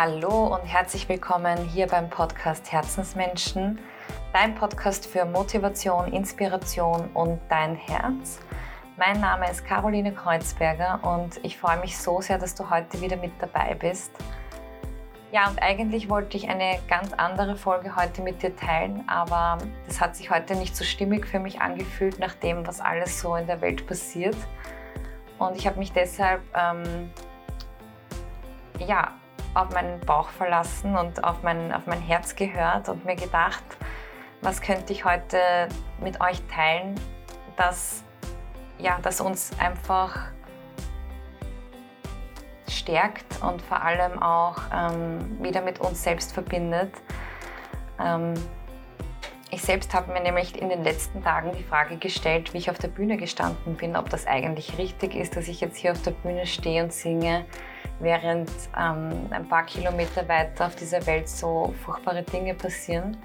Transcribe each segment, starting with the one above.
Hallo und herzlich willkommen hier beim Podcast Herzensmenschen, dein Podcast für Motivation, Inspiration und dein Herz. Mein Name ist Caroline Kreuzberger und ich freue mich so sehr, dass du heute wieder mit dabei bist. Ja, und eigentlich wollte ich eine ganz andere Folge heute mit dir teilen, aber das hat sich heute nicht so stimmig für mich angefühlt, nach dem, was alles so in der Welt passiert. Und ich habe mich deshalb ähm, ja, auf meinen Bauch verlassen und auf mein, auf mein Herz gehört und mir gedacht, was könnte ich heute mit euch teilen, dass, ja, das uns einfach stärkt und vor allem auch ähm, wieder mit uns selbst verbindet. Ähm, ich selbst habe mir nämlich in den letzten Tagen die Frage gestellt, wie ich auf der Bühne gestanden bin, ob das eigentlich richtig ist, dass ich jetzt hier auf der Bühne stehe und singe, während ähm, ein paar Kilometer weiter auf dieser Welt so furchtbare Dinge passieren.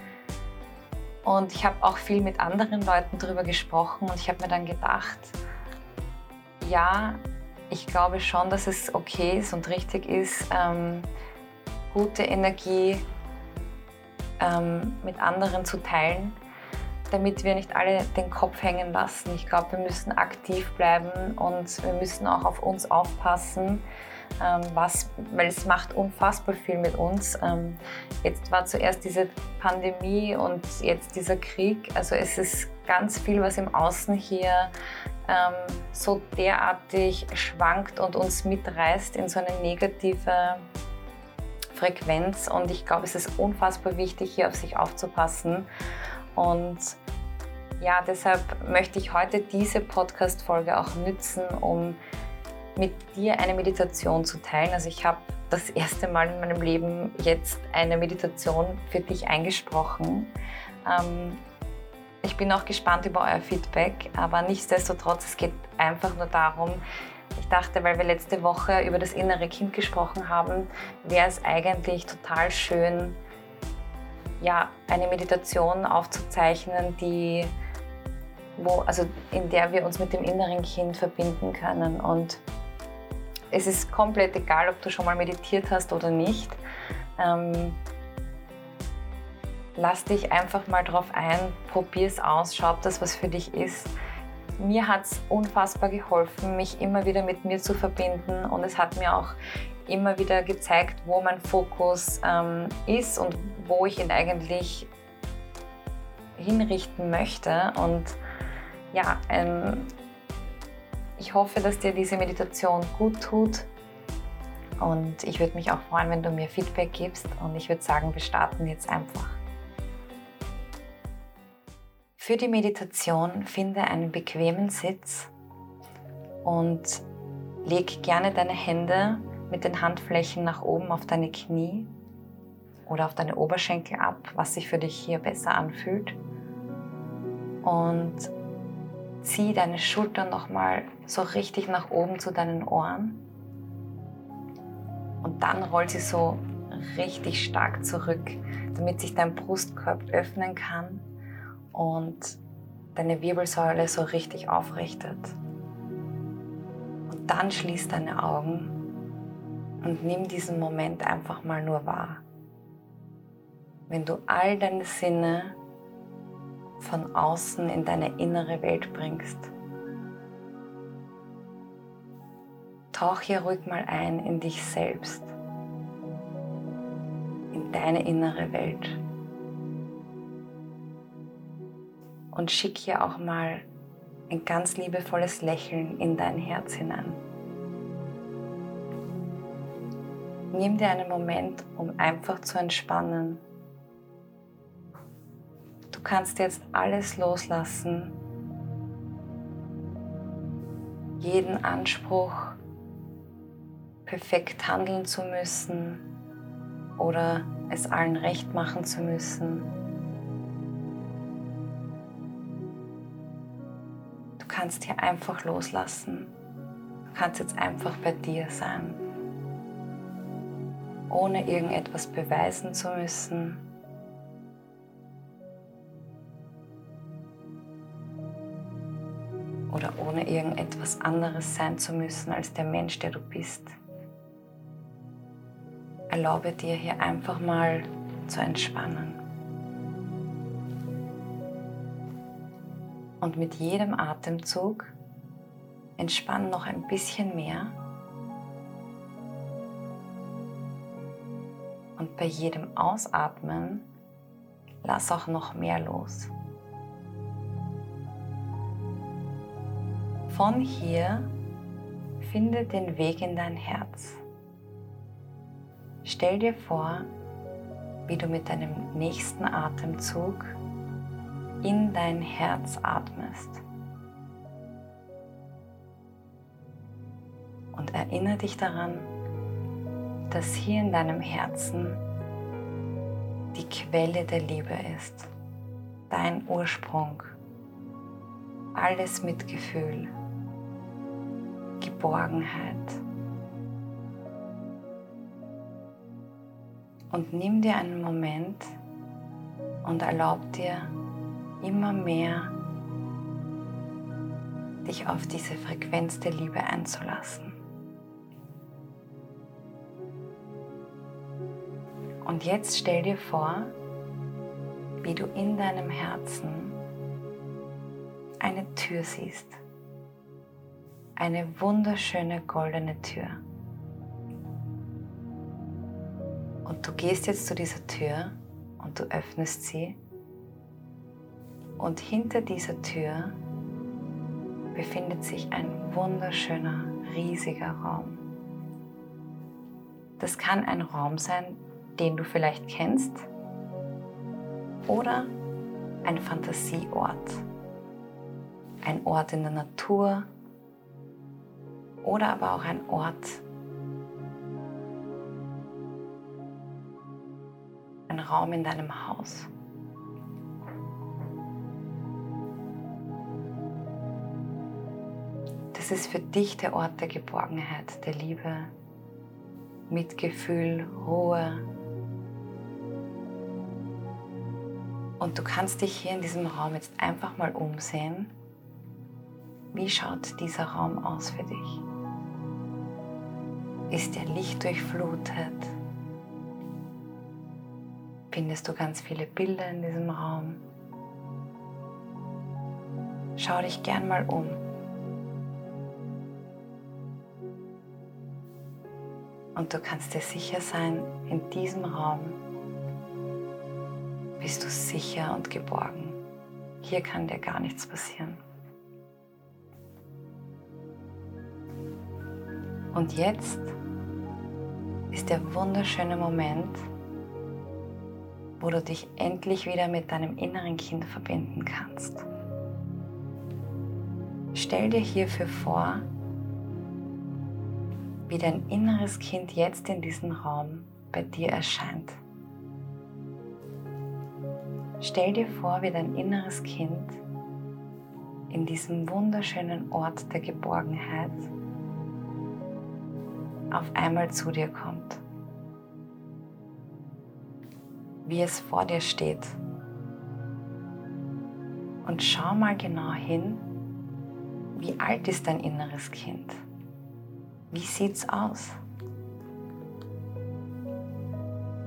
Und ich habe auch viel mit anderen Leuten darüber gesprochen und ich habe mir dann gedacht, ja, ich glaube schon, dass es okay ist und richtig ist, ähm, gute Energie ähm, mit anderen zu teilen, damit wir nicht alle den Kopf hängen lassen. Ich glaube, wir müssen aktiv bleiben und wir müssen auch auf uns aufpassen, ähm, was, weil es macht unfassbar viel mit uns. Ähm, jetzt war zuerst diese Pandemie und jetzt dieser Krieg. Also es ist ganz viel, was im Außen hier ähm, so derartig schwankt und uns mitreißt in so eine negative Frequenz. Und ich glaube, es ist unfassbar wichtig, hier auf sich aufzupassen. Und ja, deshalb möchte ich heute diese Podcast-Folge auch nützen, um mit dir eine Meditation zu teilen. Also ich habe das erste Mal in meinem Leben jetzt eine Meditation für dich eingesprochen. Ähm, ich bin auch gespannt über euer Feedback, aber nichtsdestotrotz, es geht einfach nur darum, ich dachte, weil wir letzte Woche über das innere Kind gesprochen haben, wäre es eigentlich total schön, ja, eine Meditation aufzuzeichnen, die, wo, also in der wir uns mit dem inneren Kind verbinden können. Und es ist komplett egal, ob du schon mal meditiert hast oder nicht. Ähm, lass dich einfach mal drauf ein, probier es aus, schau, ob das was für dich ist. Mir hat es unfassbar geholfen, mich immer wieder mit mir zu verbinden und es hat mir auch immer wieder gezeigt, wo mein Fokus ähm, ist und wo ich ihn eigentlich hinrichten möchte. Und ja, ähm, ich hoffe, dass dir diese Meditation gut tut. Und ich würde mich auch freuen, wenn du mir Feedback gibst. Und ich würde sagen, wir starten jetzt einfach. Für die Meditation finde einen bequemen Sitz und leg gerne deine Hände mit den Handflächen nach oben auf deine Knie oder auf deine Oberschenkel ab, was sich für dich hier besser anfühlt. Und zieh deine Schultern nochmal so richtig nach oben zu deinen Ohren. Und dann roll sie so richtig stark zurück, damit sich dein Brustkorb öffnen kann und deine Wirbelsäule so richtig aufrichtet. Und dann schließ deine Augen und nimm diesen Moment einfach mal nur wahr. Wenn du all deine Sinne von außen in deine innere Welt bringst. Tauch hier ruhig mal ein in dich selbst, in deine innere Welt. Und schick hier auch mal ein ganz liebevolles Lächeln in dein Herz hinein. Nimm dir einen Moment, um einfach zu entspannen Du kannst jetzt alles loslassen. Jeden Anspruch, perfekt handeln zu müssen oder es allen recht machen zu müssen. Kannst hier einfach loslassen. Du kannst jetzt einfach bei dir sein, ohne irgendetwas beweisen zu müssen oder ohne irgendetwas anderes sein zu müssen als der Mensch, der du bist. erlaube dir hier einfach mal zu entspannen. Und mit jedem Atemzug entspann noch ein bisschen mehr. Und bei jedem Ausatmen lass auch noch mehr los. Von hier finde den Weg in dein Herz. Stell dir vor, wie du mit deinem nächsten Atemzug in dein Herz atmest. Und erinnere dich daran, dass hier in deinem Herzen die Quelle der Liebe ist, dein Ursprung, alles Mitgefühl, Geborgenheit. Und nimm dir einen Moment und erlaub dir immer mehr, dich auf diese Frequenz der Liebe einzulassen. Und jetzt stell dir vor, wie du in deinem Herzen eine Tür siehst. Eine wunderschöne goldene Tür. Und du gehst jetzt zu dieser Tür und du öffnest sie. Und hinter dieser Tür befindet sich ein wunderschöner, riesiger Raum. Das kann ein Raum sein, den du vielleicht kennst, oder ein Fantasieort, ein Ort in der Natur oder aber auch ein Ort, ein Raum in deinem Haus. Das ist für dich der Ort der Geborgenheit, der Liebe, Mitgefühl, Ruhe, Und du kannst dich hier in diesem Raum jetzt einfach mal umsehen. Wie schaut dieser Raum aus für dich? Ist er lichtdurchflutet? Findest du ganz viele Bilder in diesem Raum? Schau dich gern mal um. Und du kannst dir sicher sein, in diesem Raum bist du sicher und geborgen. Hier kann dir gar nichts passieren. Und jetzt ist der wunderschöne Moment, wo du dich endlich wieder mit deinem inneren Kind verbinden kannst. Stell dir hierfür vor, wie dein inneres Kind jetzt in diesem Raum bei dir erscheint. Stell dir vor, wie dein inneres Kind in diesem wunderschönen Ort der Geborgenheit auf einmal zu dir kommt. Wie es vor dir steht. Und schau mal genau hin, wie alt ist dein inneres Kind? Wie sieht's aus?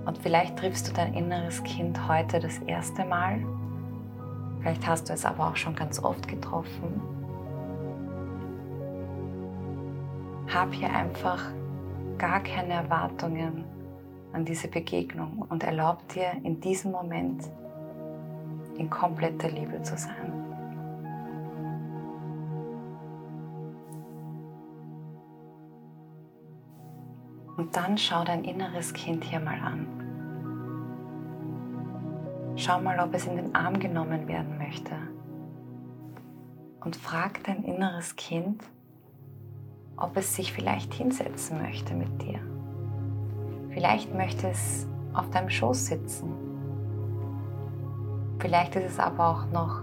Und vielleicht triffst du dein inneres Kind heute das erste Mal. Vielleicht hast du es aber auch schon ganz oft getroffen. Hab hier einfach gar keine Erwartungen an diese Begegnung und erlaub dir in diesem Moment in kompletter Liebe zu sein. Und dann schau dein inneres Kind hier mal an. Schau mal, ob es in den Arm genommen werden möchte. Und frag dein inneres Kind, ob es sich vielleicht hinsetzen möchte mit dir. Vielleicht möchte es auf deinem Schoß sitzen. Vielleicht ist es aber auch noch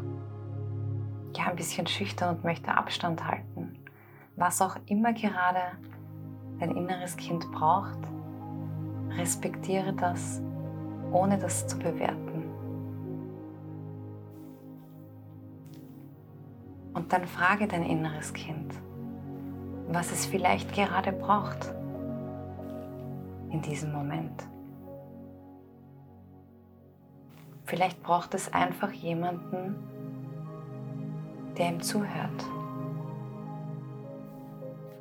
ja, ein bisschen schüchtern und möchte Abstand halten. Was auch immer gerade dein inneres Kind braucht, respektiere das, ohne das zu bewerten. Und dann frage dein inneres Kind, was es vielleicht gerade braucht. in diesem Moment. Vielleicht braucht es einfach jemanden, der ihm zuhört.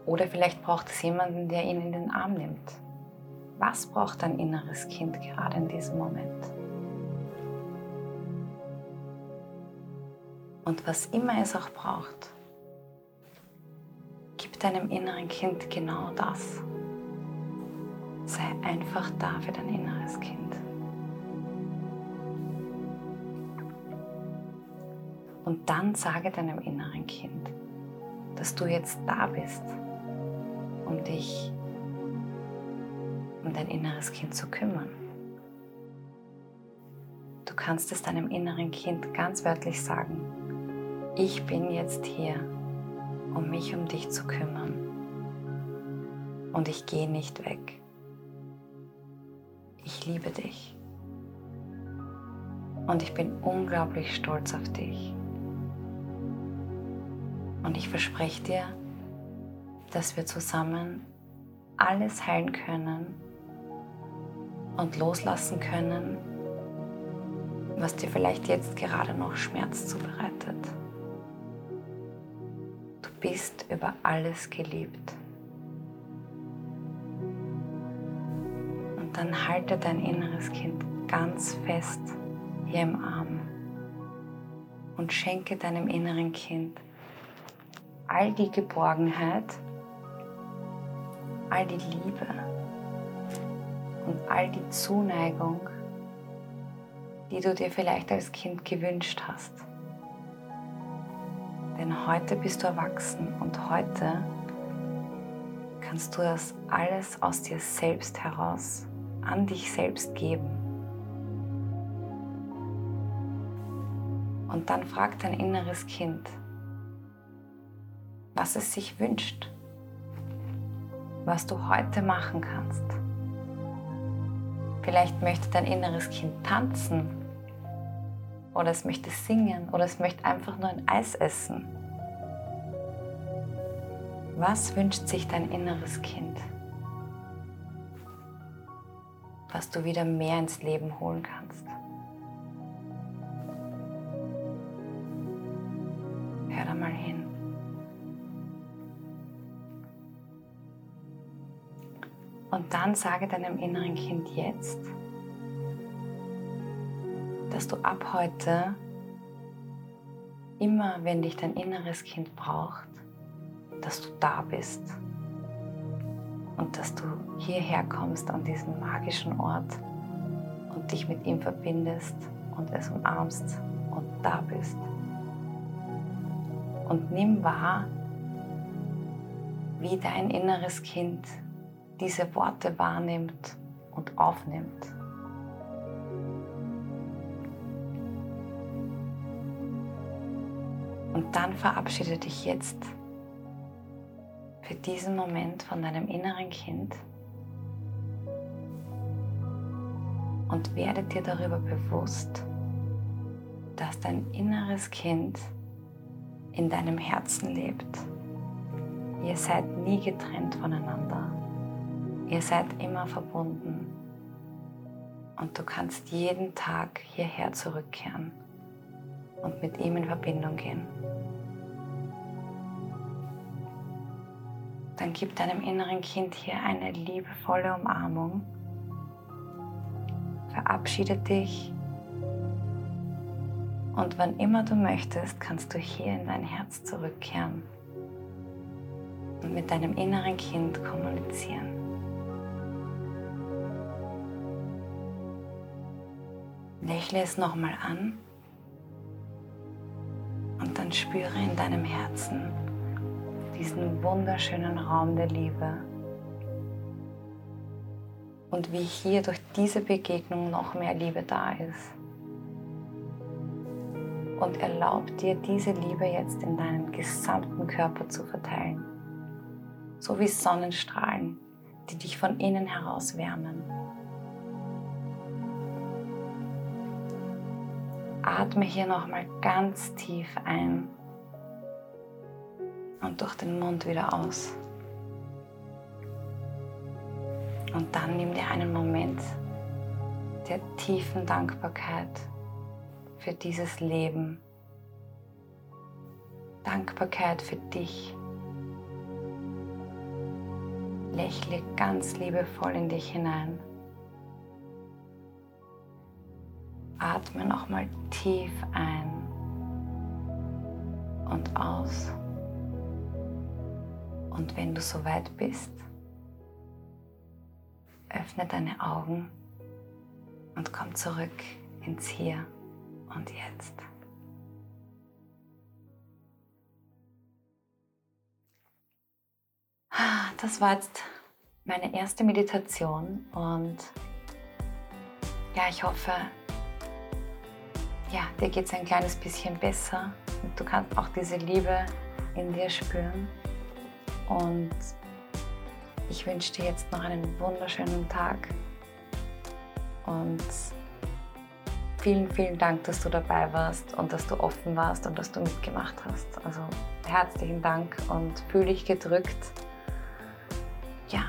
Oder vielleicht braucht es jemanden, der ihn in den Arm nimmt. Was braucht dein inneres Kind gerade in diesem Moment? Und was immer es auch braucht, gib deinem inneren Kind genau das. Sei einfach da für dein inneres Kind. Und dann sage deinem inneren Kind, dass du jetzt da bist, um dich um dein inneres Kind zu kümmern. Du kannst es deinem inneren Kind ganz wörtlich sagen, ich bin jetzt hier, um mich um dich zu kümmern. Und ich gehe nicht weg. Ich liebe dich. Und ich bin unglaublich stolz auf dich. Und ich verspreche dir, dass wir zusammen alles heilen können und loslassen können, was dir vielleicht jetzt gerade noch Schmerz zubereitet. Du bist über alles geliebt. Und dann halte dein inneres Kind ganz fest hier im Arm und schenke deinem inneren Kind all die Geborgenheit, all die Liebe und all die Zuneigung, die du dir vielleicht als Kind gewünscht hast. Denn heute bist du erwachsen und heute kannst du das alles aus dir selbst heraus an dich selbst geben. Und dann frag dein inneres Kind, was es sich wünscht, was du heute machen kannst. Vielleicht möchte dein inneres Kind tanzen oder es möchte singen oder es möchte einfach nur ein Eis essen. Was wünscht sich dein inneres Kind, was du wieder mehr ins Leben holen kannst? Dann sage deinem inneren Kind jetzt, dass du ab heute immer, wenn dich dein inneres Kind braucht, dass du da bist und dass du hierher kommst an diesen magischen Ort und dich mit ihm verbindest und es umarmst und da bist. Und nimm wahr, wie dein inneres Kind diese Worte wahrnimmt und aufnimmt. Und dann verabschiede dich jetzt für diesen Moment von deinem inneren Kind und werde dir darüber bewusst, dass dein inneres Kind in deinem Herzen lebt. Ihr seid nie getrennt voneinander. Ihr seid immer verbunden und du kannst jeden Tag hierher zurückkehren und mit ihm in Verbindung gehen. Dann gib deinem inneren Kind hier eine liebevolle Umarmung. Verabschiede dich und wann immer du möchtest, kannst du hier in dein Herz zurückkehren und mit deinem inneren Kind kommunizieren. Lächle es nochmal an und dann spüre in deinem Herzen diesen wunderschönen Raum der Liebe und wie hier durch diese Begegnung noch mehr Liebe da ist. Und erlaub dir diese Liebe jetzt in deinen gesamten Körper zu verteilen, so wie Sonnenstrahlen, die dich von innen heraus wärmen. Atme hier nochmal ganz tief ein und durch den Mund wieder aus. Und dann nimm dir einen Moment der tiefen Dankbarkeit für dieses Leben. Dankbarkeit für dich. Lächle ganz liebevoll in dich hinein. Atme nochmal tief ein und aus. Und wenn du soweit bist, öffne deine Augen und komm zurück ins Hier und Jetzt. Das war jetzt meine erste Meditation und ja, ich hoffe, ja, dir geht es ein kleines bisschen besser und du kannst auch diese Liebe in dir spüren. Und ich wünsche dir jetzt noch einen wunderschönen Tag und vielen, vielen Dank, dass du dabei warst und dass du offen warst und dass du mitgemacht hast. Also herzlichen Dank und fühle dich gedrückt. Ja,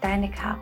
deine Caro.